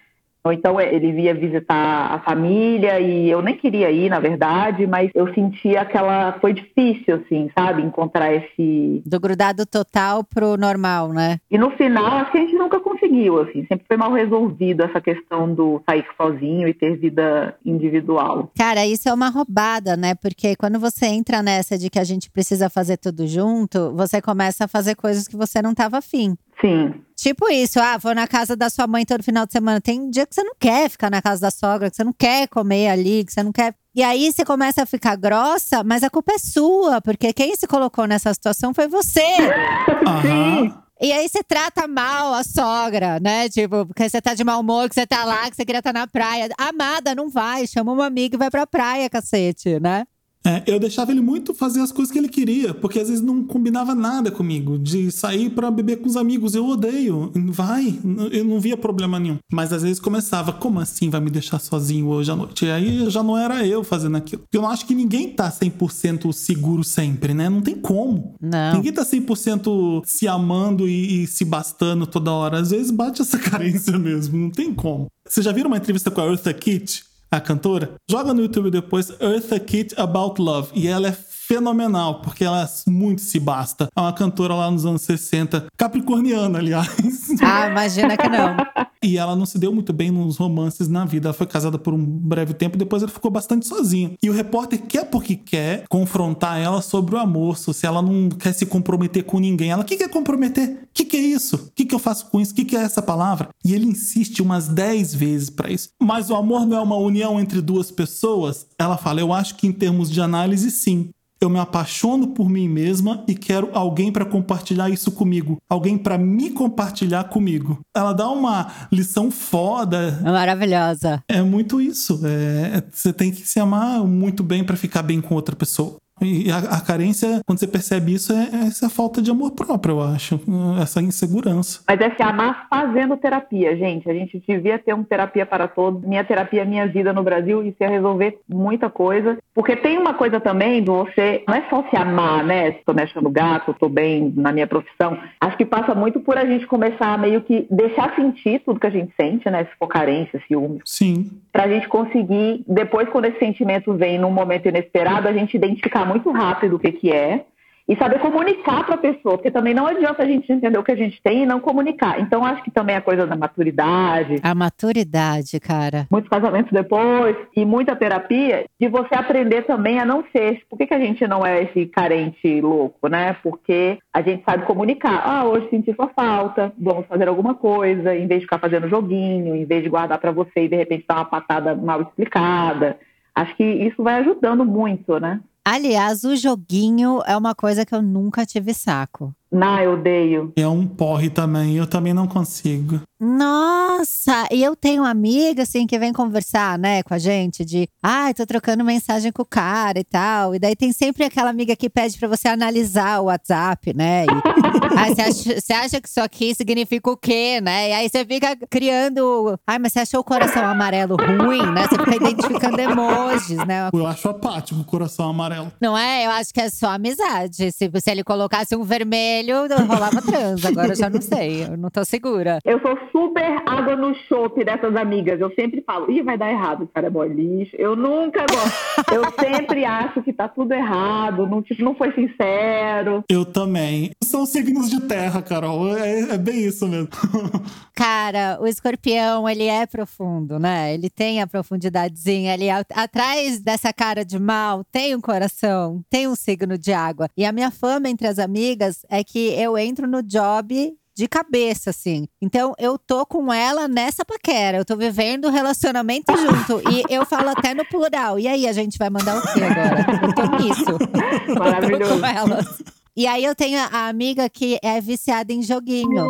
ou então é, ele via visitar a família e eu nem queria ir, na verdade, mas eu sentia aquela. Foi difícil, assim, sabe? Encontrar esse. Do grudado total pro normal, né? E no final, acho que a gente nunca conseguiu, assim. Sempre foi mal resolvido essa questão do sair sozinho e ter vida individual. Cara, isso é uma roubada, né? Porque quando você entra nessa de que a gente precisa fazer tudo junto, você começa a fazer coisas que você não tava afim. Sim. Tipo isso, ah, vou na casa da sua mãe todo final de semana. Tem dia que você não quer ficar na casa da sogra, que você não quer comer ali, que você não quer. E aí você começa a ficar grossa, mas a culpa é sua, porque quem se colocou nessa situação foi você. Sim. E aí você trata mal a sogra, né? Tipo, porque você tá de mau humor, que você tá lá, que você queria estar na praia. Amada, não vai, chama uma amiga e vai pra praia, cacete, né? É, eu deixava ele muito fazer as coisas que ele queria, porque às vezes não combinava nada comigo, de sair para beber com os amigos. Eu odeio, vai, eu não via problema nenhum. Mas às vezes começava, como assim vai me deixar sozinho hoje à noite? E aí já não era eu fazendo aquilo. Eu não acho que ninguém tá 100% seguro sempre, né? Não tem como. Não. Ninguém tá 100% se amando e, e se bastando toda hora. Às vezes bate essa carência mesmo, não tem como. Vocês já viram uma entrevista com a Eartha Kitt? A cantora, joga no YouTube depois Eartha Kitt About Love. E ela é fenomenal, porque ela muito se basta. É uma cantora lá nos anos 60, capricorniana, aliás. Ah, imagina que não. E ela não se deu muito bem nos romances na vida. Ela foi casada por um breve tempo depois ela ficou bastante sozinha. E o repórter quer porque quer confrontar ela sobre o amor, se ela não quer se comprometer com ninguém. Ela, o que, quer é comprometer? O que, que, é isso? O que, que eu faço com isso? O que, que é essa palavra? E ele insiste umas 10 vezes para isso. Mas o amor não é uma união entre duas pessoas? Ela fala, eu acho que em termos de análise, sim eu me apaixono por mim mesma e quero alguém para compartilhar isso comigo, alguém para me compartilhar comigo. Ela dá uma lição foda. Maravilhosa. É muito isso. É, você tem que se amar muito bem para ficar bem com outra pessoa. E a, a, carência, quando você percebe isso, é, é essa falta de amor próprio, eu acho. Essa insegurança. Mas é se amar fazendo terapia, gente. A gente devia ter uma terapia para todos. Minha terapia, minha vida no Brasil, isso ia resolver muita coisa. Porque tem uma coisa também do você, não é só se amar, né? Se tô mexendo gato, tô bem na minha profissão. Acho que passa muito por a gente começar a meio que deixar sentir tudo que a gente sente, né? Se for carência, ciúme. Sim. Pra gente conseguir, depois, quando esse sentimento vem num momento inesperado, a gente identificar muito rápido o que, que é e saber comunicar para a pessoa, porque também não adianta a gente entender o que a gente tem e não comunicar. Então, acho que também a coisa da maturidade. A maturidade, cara. Muitos casamentos depois e muita terapia, de você aprender também a não ser. Por que, que a gente não é esse carente louco, né? Porque a gente sabe comunicar. Ah, hoje senti sua falta, vamos fazer alguma coisa, em vez de ficar fazendo joguinho, em vez de guardar para você e de repente dar uma patada mal explicada. Acho que isso vai ajudando muito, né? Aliás, o joguinho é uma coisa que eu nunca tive saco. Não, eu odeio. É um porre também, eu também não consigo. Nossa, e eu tenho uma amiga assim que vem conversar, né, com a gente de, ai, ah, tô trocando mensagem com o cara e tal. E daí tem sempre aquela amiga que pede para você analisar o WhatsApp, né? E, ai, você acha, você acha que isso aqui significa o quê, né? E aí você fica criando, ai, mas você achou o coração amarelo ruim, né? Você fica identificando emojis, né? Eu acho apático o coração amarelo. Não é? Eu acho que é só amizade. Se, se ele colocasse um vermelho, rolava trans. Agora eu já não sei. Eu não tô segura. Eu sou super água no chope dessas amigas. Eu sempre falo, ih, vai dar errado, cara é boy lixo. Eu nunca gosto. eu sempre acho que tá tudo errado, não, tipo, não foi sincero. Eu também. São signos de terra, Carol. É, é bem isso mesmo. Cara, o escorpião, ele é profundo, né? Ele tem a profundidadezinha ali. Atrás dessa cara de mal, tem um coração, tem um signo de água. E a minha fama entre as amigas é que eu entro no job de cabeça, assim. Então, eu tô com ela nessa paquera. Eu tô vivendo o relacionamento junto. E eu falo até no plural. E aí, a gente vai mandar o quê agora? Eu tô nisso. Maravilhoso. Eu tô com elas. E aí eu tenho a amiga que é viciada em joguinho.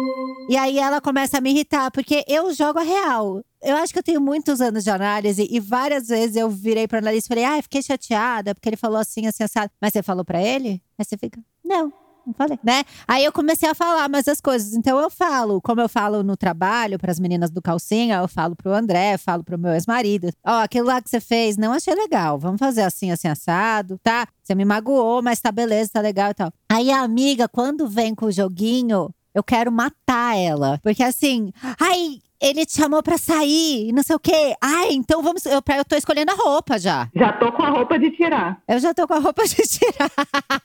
E aí ela começa a me irritar, porque eu jogo a real. Eu acho que eu tenho muitos anos de análise e várias vezes eu virei para analista e falei: "Ah, fiquei chateada porque ele falou assim, assim, assado". Mas você falou para ele? Aí você fica: "Não, não falei, né? Aí eu comecei a falar mais as coisas. Então eu falo, como eu falo no trabalho para as meninas do calcinha, eu falo pro André, falo pro meu ex-marido. Ó, oh, aquilo lá que você fez, não achei legal. Vamos fazer assim, assim, assado, tá? Você me magoou, mas tá beleza, tá legal e tal. Aí a amiga, quando vem com o joguinho, eu quero matar ela. Porque assim, ai, ele te chamou pra sair, não sei o quê. Ai, então vamos. Eu, eu tô escolhendo a roupa já. Já tô com a roupa de tirar. Eu já tô com a roupa de tirar.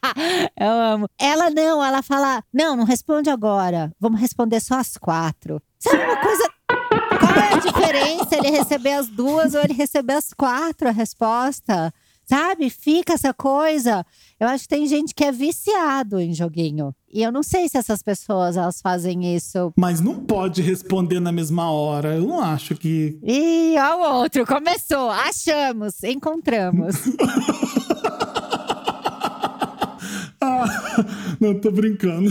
eu amo. Ela não, ela fala: não, não responde agora. Vamos responder só às quatro. Sabe uma coisa. Qual é a diferença ele receber as duas ou ele receber as quatro a resposta? Sabe? Fica essa coisa. Eu acho que tem gente que é viciado em joguinho. E eu não sei se essas pessoas elas fazem isso. Mas não pode responder na mesma hora. Eu não acho que. Ih, ó o outro. Começou. Achamos. Encontramos. Não, tô brincando.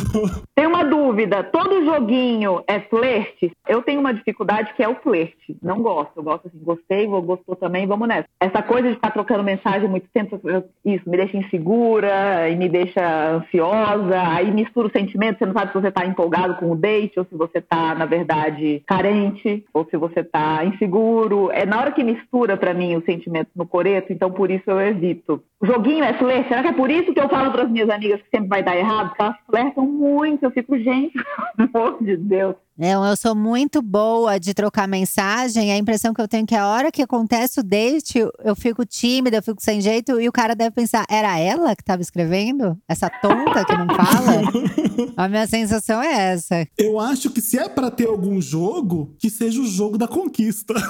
Tem uma dúvida: todo joguinho é flerte? Eu tenho uma dificuldade que é o flerte. Não gosto. Eu gosto assim, gostei, vou, gostou também, vamos nessa. Essa coisa de ficar trocando mensagem muito tempo, isso me deixa insegura e me deixa ansiosa. Aí mistura o sentimento, você não sabe se você tá empolgado com o date ou se você tá, na verdade, carente ou se você tá inseguro. É na hora que mistura para mim os sentimentos no coreto, então por isso eu evito. O joguinho é flerte? Será que é por isso que eu falo para as minhas amigas que sempre vai dar errado? Porque elas flertam muito. Eu fico, gente, pelo amor de Deus. Não, eu sou muito boa de trocar mensagem. A impressão que eu tenho é que a hora que acontece o date, eu fico tímida, eu fico sem jeito, e o cara deve pensar: era ela que estava escrevendo? Essa tonta que não fala? a minha sensação é essa. Eu acho que se é para ter algum jogo, que seja o jogo da conquista.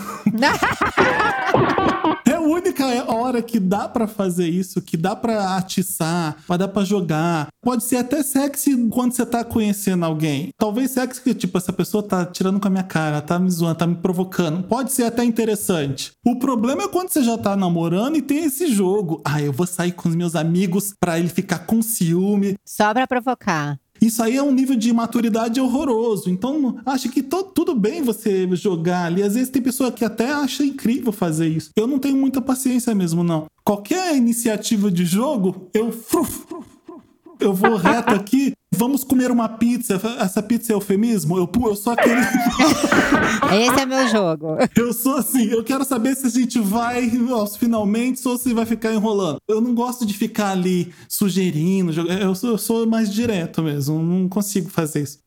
é a única hora que dá para fazer isso, que dá para atiçar, dá para jogar. Pode ser até sexy quando você tá conhecendo alguém. Talvez sexy que, tipo, essa pessoa tá tirando com a minha cara, tá me zoando, tá me provocando. Pode ser até interessante. O problema é quando você já tá namorando e tem esse jogo. Ah, eu vou sair com os meus amigos para ele ficar com ciúme. Só pra provocar. Isso aí é um nível de maturidade horroroso. Então, acho que tudo bem você jogar ali. Às vezes tem pessoa que até acha incrível fazer isso. Eu não tenho muita paciência mesmo, não. Qualquer iniciativa de jogo, eu. Fruf, eu vou reto aqui, vamos comer uma pizza. Essa pizza é eufemismo? Eu, eu sou aquele. Esse é meu jogo. Eu sou assim, eu quero saber se a gente vai aos finalmente ou se vai ficar enrolando. Eu não gosto de ficar ali sugerindo, eu sou, eu sou mais direto mesmo, não consigo fazer isso.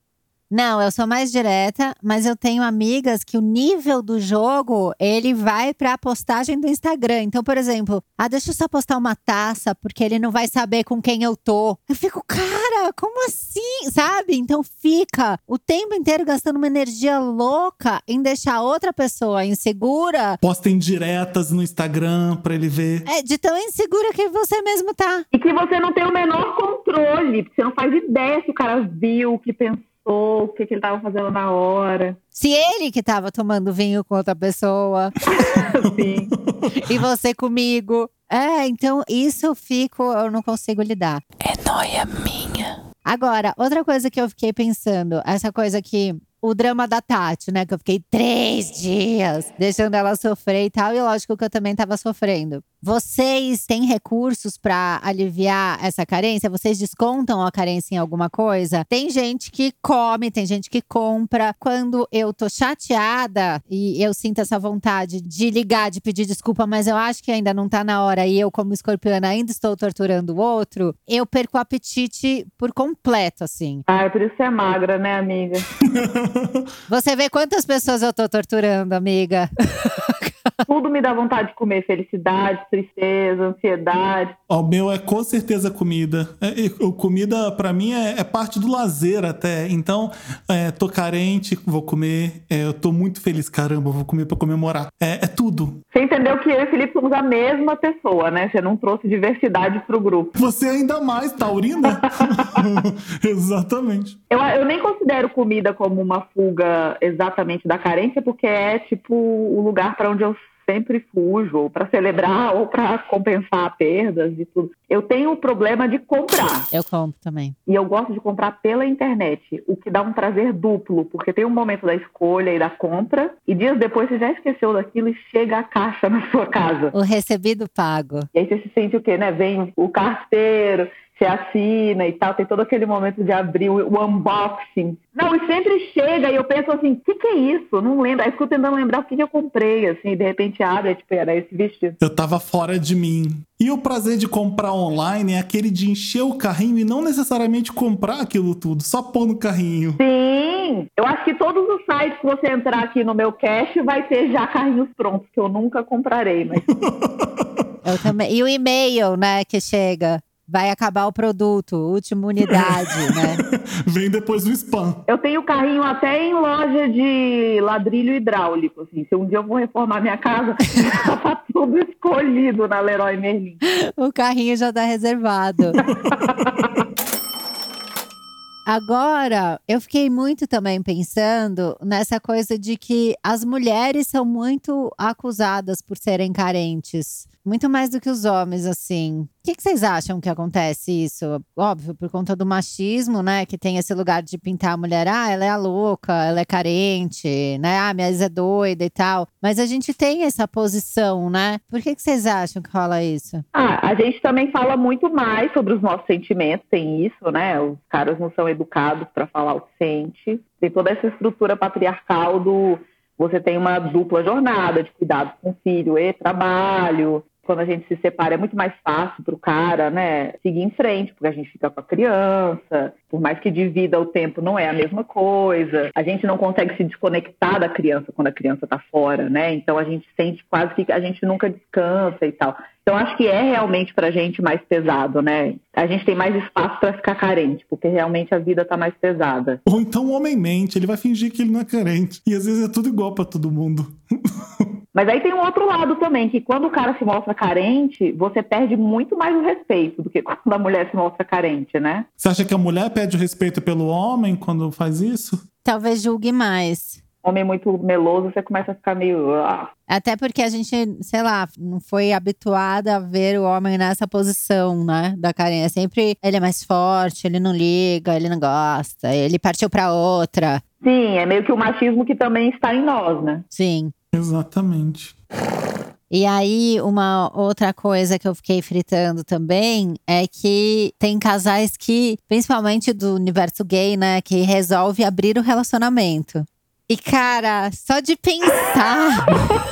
Não, eu sou mais direta, mas eu tenho amigas que o nível do jogo, ele vai pra postagem do Instagram. Então, por exemplo, ah, deixa eu só postar uma taça, porque ele não vai saber com quem eu tô. Eu fico, cara, como assim? Sabe? Então fica o tempo inteiro gastando uma energia louca em deixar outra pessoa insegura. Postem diretas no Instagram pra ele ver. É, de tão insegura que você mesmo tá. E que você não tem o menor controle, porque você não faz ideia se o cara viu, o que pensou o que, que ele estava fazendo na hora. Se ele que estava tomando vinho com outra pessoa. Sim. e você comigo. É, então isso eu fico, eu não consigo lidar. É noia minha. Agora, outra coisa que eu fiquei pensando, essa coisa que o drama da Tati, né? Que eu fiquei três dias deixando ela sofrer e tal. E lógico que eu também tava sofrendo. Vocês têm recursos para aliviar essa carência? Vocês descontam a carência em alguma coisa? Tem gente que come, tem gente que compra. Quando eu tô chateada e eu sinto essa vontade de ligar, de pedir desculpa, mas eu acho que ainda não tá na hora e eu, como escorpiana, ainda estou torturando o outro, eu perco o apetite por completo, assim. Ah, por isso é magra, né, amiga? Você vê quantas pessoas eu tô torturando, amiga? Tudo me dá vontade de comer. Felicidade, tristeza, ansiedade. O meu é com certeza comida. É, comida, para mim, é, é, parte do lazer até. Então, é, tô carente, vou comer. É, eu tô muito feliz, caramba, vou comer pra comemorar. É, é, tudo. Você entendeu que eu e o Felipe somos a mesma pessoa, né? Você não trouxe diversidade pro grupo. Você ainda mais, taurina? Exatamente. Eu, eu nem considero comida como uma fuga exatamente da carência, porque é tipo o lugar para onde eu sempre fujo, ou para celebrar, ou para compensar perdas e tudo. Eu tenho o problema de comprar. Eu compro também. E eu gosto de comprar pela internet, o que dá um prazer duplo, porque tem um momento da escolha e da compra, e dias depois você já esqueceu daquilo e chega a caixa na sua casa. O recebido pago. E aí você se sente o quê, né? Vem o carteiro, você assina e tal, tem todo aquele momento de abrir o, unboxing. Não, e sempre chega e eu penso assim, o que, que é isso? Não lembro. Aí fico tentando lembrar o que, que eu comprei, assim, e de repente abre, é, tipo, era esse vestido. Eu tava fora de mim. E o prazer de comprar online é aquele de encher o carrinho e não necessariamente comprar aquilo tudo, só pôr no carrinho. Sim, eu acho que todos os sites que você entrar aqui no meu cash vai ter já carrinhos prontos, que eu nunca comprarei, mas. eu também. E o e-mail, né, que chega vai acabar o produto, última unidade, né? Vem depois do spam. Eu tenho carrinho até em loja de ladrilho hidráulico, assim. Se um dia eu vou reformar minha casa, tá tudo escolhido na Leroy Merlin. O carrinho já tá reservado. Agora, eu fiquei muito também pensando nessa coisa de que as mulheres são muito acusadas por serem carentes. Muito mais do que os homens, assim. O que, que, vocês acham que acontece isso? Óbvio, por conta do machismo, né? Que tem esse lugar de pintar a mulher, ah, ela é a louca, ela é carente, né? Ah, minha ex é doida e tal. Mas a gente tem essa posição, né? Por que, que vocês acham que rola isso? Ah, a gente também fala muito mais sobre os nossos sentimentos, tem isso, né? Os caras não são educados para falar o que sente. Tem toda essa estrutura patriarcal do você tem uma dupla jornada de cuidado com o filho e trabalho quando a gente se separa é muito mais fácil para o cara, né, seguir em frente, porque a gente fica com a criança, por mais que divida o tempo, não é a mesma coisa. A gente não consegue se desconectar da criança quando a criança está fora, né? Então a gente sente quase que a gente nunca descansa e tal. Então acho que é realmente para a gente mais pesado, né? A gente tem mais espaço para ficar carente, porque realmente a vida está mais pesada. Ou então o homem mente, ele vai fingir que ele não é carente. E às vezes é tudo igual para todo mundo. Mas aí tem um outro lado também, que quando o cara se mostra carente, você perde muito mais o respeito do que quando a mulher se mostra carente, né? Você acha que a mulher perde o respeito pelo homem quando faz isso? Talvez julgue mais. Homem muito meloso, você começa a ficar meio. Ah. Até porque a gente, sei lá, não foi habituada a ver o homem nessa posição, né? Da carência. Sempre ele é mais forte, ele não liga, ele não gosta, ele partiu para outra. Sim, é meio que o machismo que também está em nós, né? Sim. Exatamente. E aí, uma outra coisa que eu fiquei fritando também é que tem casais que, principalmente do universo gay, né, que resolve abrir o relacionamento. E, cara, só de pensar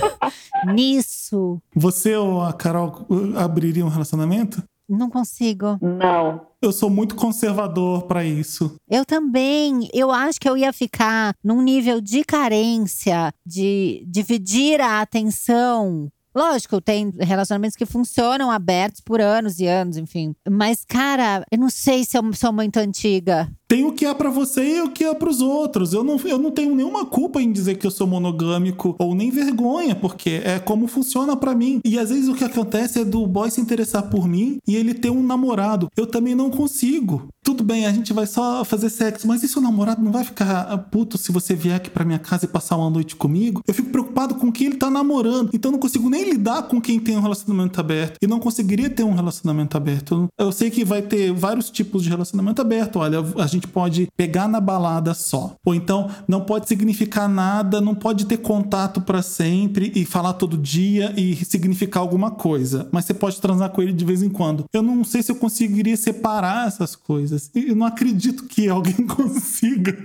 nisso. Você ou a Carol abririam um relacionamento? Não consigo. Não. Eu sou muito conservador para isso. Eu também. Eu acho que eu ia ficar num nível de carência, de dividir a atenção Lógico, tem relacionamentos que funcionam abertos por anos e anos, enfim. Mas, cara, eu não sei se eu sou muito antiga. Tem o que é para você e o que é para os outros. Eu não, eu não tenho nenhuma culpa em dizer que eu sou monogâmico ou nem vergonha, porque é como funciona para mim. E às vezes o que acontece é do boy se interessar por mim e ele ter um namorado. Eu também não consigo. Tudo bem, a gente vai só fazer sexo, mas e seu namorado não vai ficar puto se você vier aqui pra minha casa e passar uma noite comigo? Eu fico preocupado com quem ele tá namorando, então eu não consigo nem lidar com quem tem um relacionamento aberto. E não conseguiria ter um relacionamento aberto. Eu sei que vai ter vários tipos de relacionamento aberto. Olha, a gente gente pode pegar na balada só. Ou então não pode significar nada, não pode ter contato para sempre e falar todo dia e significar alguma coisa. Mas você pode transar com ele de vez em quando. Eu não sei se eu conseguiria separar essas coisas. Eu não acredito que alguém consiga.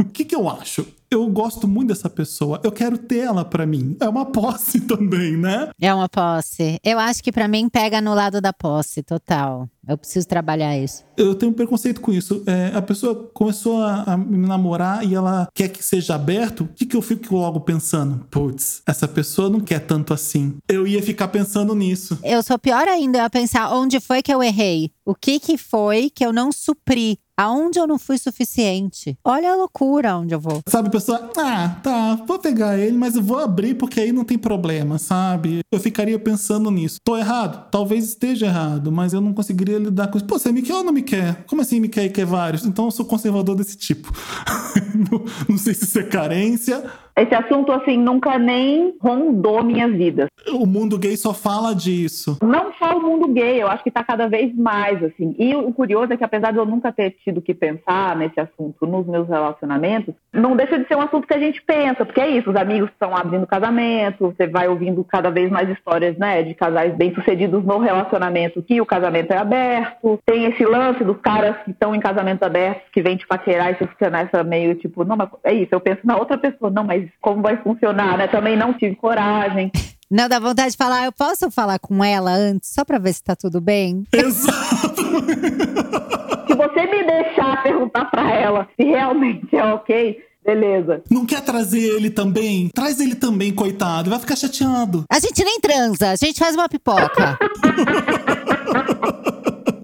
o que, que eu acho? Eu gosto muito dessa pessoa, eu quero ter ela para mim. É uma posse também, né? É uma posse. Eu acho que para mim pega no lado da posse, total. Eu preciso trabalhar isso. Eu tenho um preconceito com isso. É, a pessoa começou a, a, me namorar e ela quer que seja aberto. O que, que eu fico logo pensando? Putz, essa pessoa não quer tanto assim. Eu ia ficar pensando nisso. Eu sou pior ainda, eu ia pensar onde foi que eu errei. O que que foi que eu não supri? Aonde eu não fui suficiente? Olha a loucura onde eu vou. Sabe, pessoa, ah, tá, vou pegar ele, mas eu vou abrir porque aí não tem problema, sabe? Eu ficaria pensando nisso. Tô errado? Talvez esteja errado, mas eu não conseguiria lidar com isso. Pô, você me quer ou não me quer? Como assim me quer e quer vários? Então eu sou conservador desse tipo. não, não sei se isso é carência esse assunto, assim, nunca nem rondou minha vida. O mundo gay só fala disso. Não só o mundo gay, eu acho que tá cada vez mais, assim. E o curioso é que, apesar de eu nunca ter tido que pensar nesse assunto nos meus relacionamentos, não deixa de ser um assunto que a gente pensa, porque é isso, os amigos estão abrindo casamento, você vai ouvindo cada vez mais histórias, né, de casais bem-sucedidos no relacionamento, que o casamento é aberto. Tem esse lance dos caras que estão em casamentos abertos, que vêm te paquerar e você fica nessa meio, tipo, não, mas é isso, eu penso na outra pessoa, não, mas como vai funcionar, né? Também não tive coragem. Não, dá vontade de falar, eu posso falar com ela antes, só pra ver se tá tudo bem? Exato! se você me deixar perguntar pra ela se realmente é ok, beleza. Não quer trazer ele também? Traz ele também, coitado, vai ficar chateado. A gente nem transa, a gente faz uma pipoca.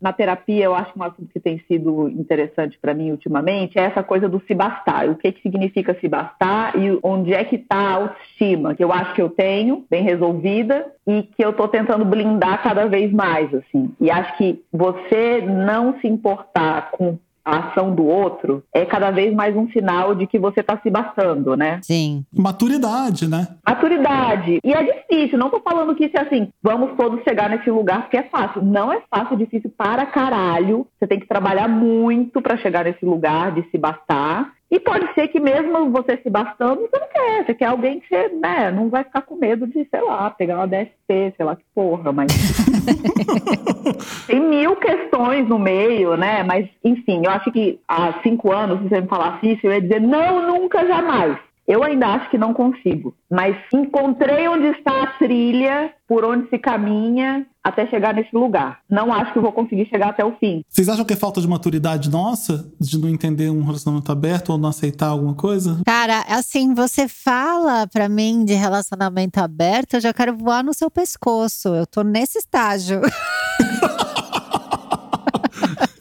na terapia, eu acho que um assunto que tem sido interessante para mim ultimamente é essa coisa do se bastar. O que, que significa se bastar e onde é que está a autoestima, que eu acho que eu tenho, bem resolvida, e que eu estou tentando blindar cada vez mais, assim. E acho que você não se importar com a ação do outro é cada vez mais um sinal de que você está se bastando, né? Sim. Maturidade, né? Maturidade. E é difícil, não tô falando que isso é assim, vamos todos chegar nesse lugar porque é fácil. Não é fácil, é difícil para caralho. Você tem que trabalhar muito para chegar nesse lugar de se bastar. E pode ser que mesmo você se bastando, você não quer. Você quer alguém que você, né, não vai ficar com medo de, sei lá, pegar uma DST, sei lá que porra, mas. Tem mil questões no meio, né? Mas, enfim, eu acho que há cinco anos, se você me falasse isso, eu ia dizer, não, nunca, jamais. Eu ainda acho que não consigo, mas encontrei onde está a trilha, por onde se caminha até chegar nesse lugar. Não acho que vou conseguir chegar até o fim. Vocês acham que é falta de maturidade nossa, de não entender um relacionamento aberto ou não aceitar alguma coisa? Cara, assim, você fala para mim de relacionamento aberto, eu já quero voar no seu pescoço. Eu tô nesse estágio.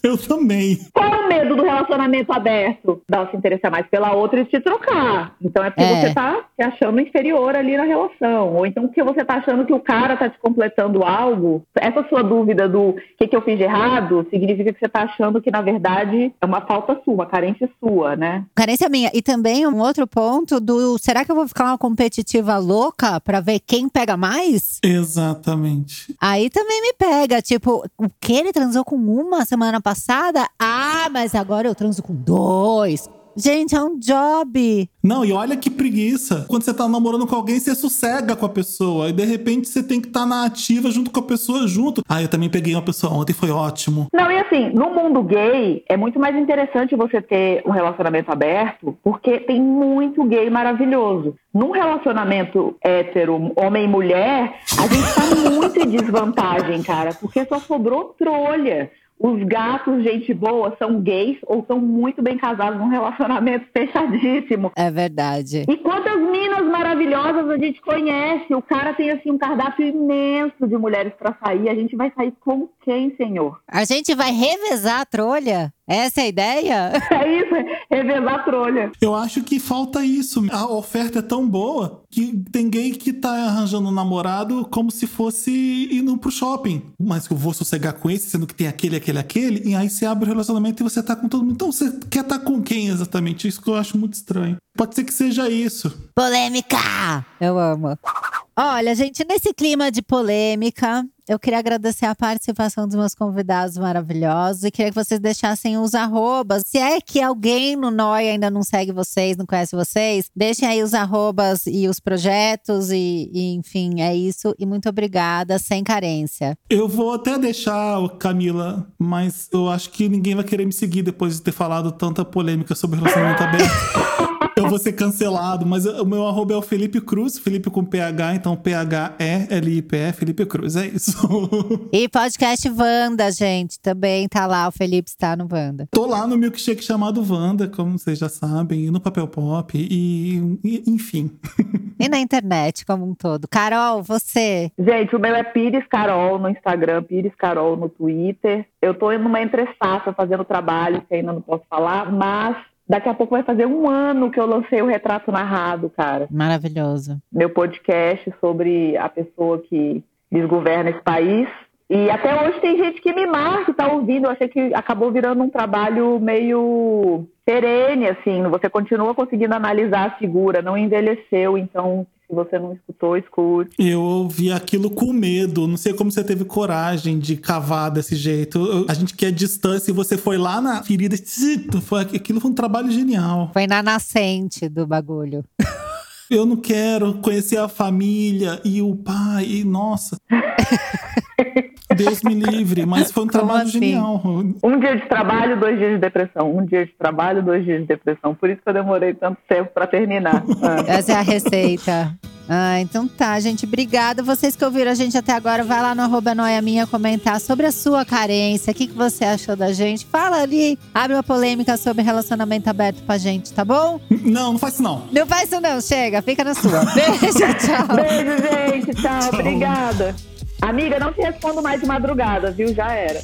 Eu também. Qual é o medo do relacionamento aberto? Dá se interessar mais pela outra e te trocar. Então é porque é. você tá se achando inferior ali na relação. Ou então porque você tá achando que o cara tá te completando algo. Essa sua dúvida do que, que eu fiz de errado significa que você tá achando que, na verdade, é uma falta sua, uma carência sua, né? Carência minha. E também um outro ponto do será que eu vou ficar uma competitiva louca pra ver quem pega mais? Exatamente. Aí também me pega. Tipo, o que ele transou com uma semana passada? Passada, ah, mas agora eu transo com dois. Gente, é um job. Não, e olha que preguiça. Quando você tá namorando com alguém, você sossega com a pessoa. E de repente você tem que estar tá na ativa junto com a pessoa junto. Ah, eu também peguei uma pessoa ontem, foi ótimo. Não, e assim, no mundo gay, é muito mais interessante você ter um relacionamento aberto, porque tem muito gay maravilhoso. Num relacionamento hétero, homem e mulher, a gente tá muito em desvantagem, cara, porque só sobrou trolha os gatos, gente boa, são gays ou são muito bem casados num relacionamento fechadíssimo. É verdade. E quantas minas maravilhosas a gente conhece? O cara tem assim um cardápio imenso de mulheres para sair. A gente vai sair com quem, senhor? A gente vai revezar a trolha? Essa é a ideia? É isso, revelar a trolha. Eu acho que falta isso. A oferta é tão boa que tem gay que tá arranjando um namorado como se fosse indo pro shopping. Mas eu vou sossegar com esse, sendo que tem aquele, aquele, aquele. E aí você abre o relacionamento e você tá com todo mundo. Então você quer estar tá com quem exatamente? Isso que eu acho muito estranho. Pode ser que seja isso. Polêmica! Eu amo. Olha, gente, nesse clima de polêmica, Eu queria agradecer a participação dos meus convidados maravilhosos e queria que vocês deixassem os arrobas. Se é que alguém no Noia ainda não segue vocês, não conhece vocês, deixem aí os arrobas e os projetos e, e enfim, é isso. E muito obrigada, sem carência. Eu vou até deixar, Camila, mas eu acho que ninguém vai querer me seguir depois de ter falado tanta polêmica sobre relacionamento aberto. eu vou ser cancelado, mas o meu arroba é o Felipe Cruz, Felipe com PH, então P-H-E-L-I-P-E, Felipe Cruz, é isso. E podcast Wanda, gente, também tá lá, o Felipe está no Wanda. Tô lá no milkshake chamado Wanda, como vocês já sabem, e no Papel Pop, e, e enfim. E na internet como um todo. Carol, você? Gente, o meu é Pires Carol no Instagram, Pires Carol no Twitter. Eu tô numa entrefaça fazendo trabalho que ainda não posso falar, mas Daqui a pouco vai fazer um ano que eu lancei o Retrato Narrado, cara. Maravilhoso. Meu podcast sobre a pessoa que desgoverna esse país. E até hoje tem gente que me marca e tá ouvindo. Eu achei que acabou virando um trabalho meio perene, assim. Você continua conseguindo analisar a figura, não envelheceu, então se você não escutou, escute. Eu ouvi aquilo com medo. Não sei como você teve coragem de cavar desse jeito. A gente quer distância e você foi lá na ferida. Foi, aquilo foi um trabalho genial. Foi na nascente do bagulho. Eu não quero conhecer a família e o pai. E, nossa. Deus me livre, mas foi um trabalho assim? genial. Um dia de trabalho, dois dias de depressão. Um dia de trabalho, dois dias de depressão. Por isso que eu demorei tanto tempo para terminar. Essa é a receita. Ah, então tá, gente. Obrigada. Vocês que ouviram a gente até agora, vai lá no arroba Noia Minha comentar sobre a sua carência. O que, que você achou da gente? Fala ali, abre uma polêmica sobre relacionamento aberto pra gente, tá bom? Não, não faz isso não. Não faz isso não, chega, fica na sua. Beijo, tchau. Beijo, gente. Tchau, tchau. obrigada. Amiga, não te respondo mais de madrugada, viu? Já era.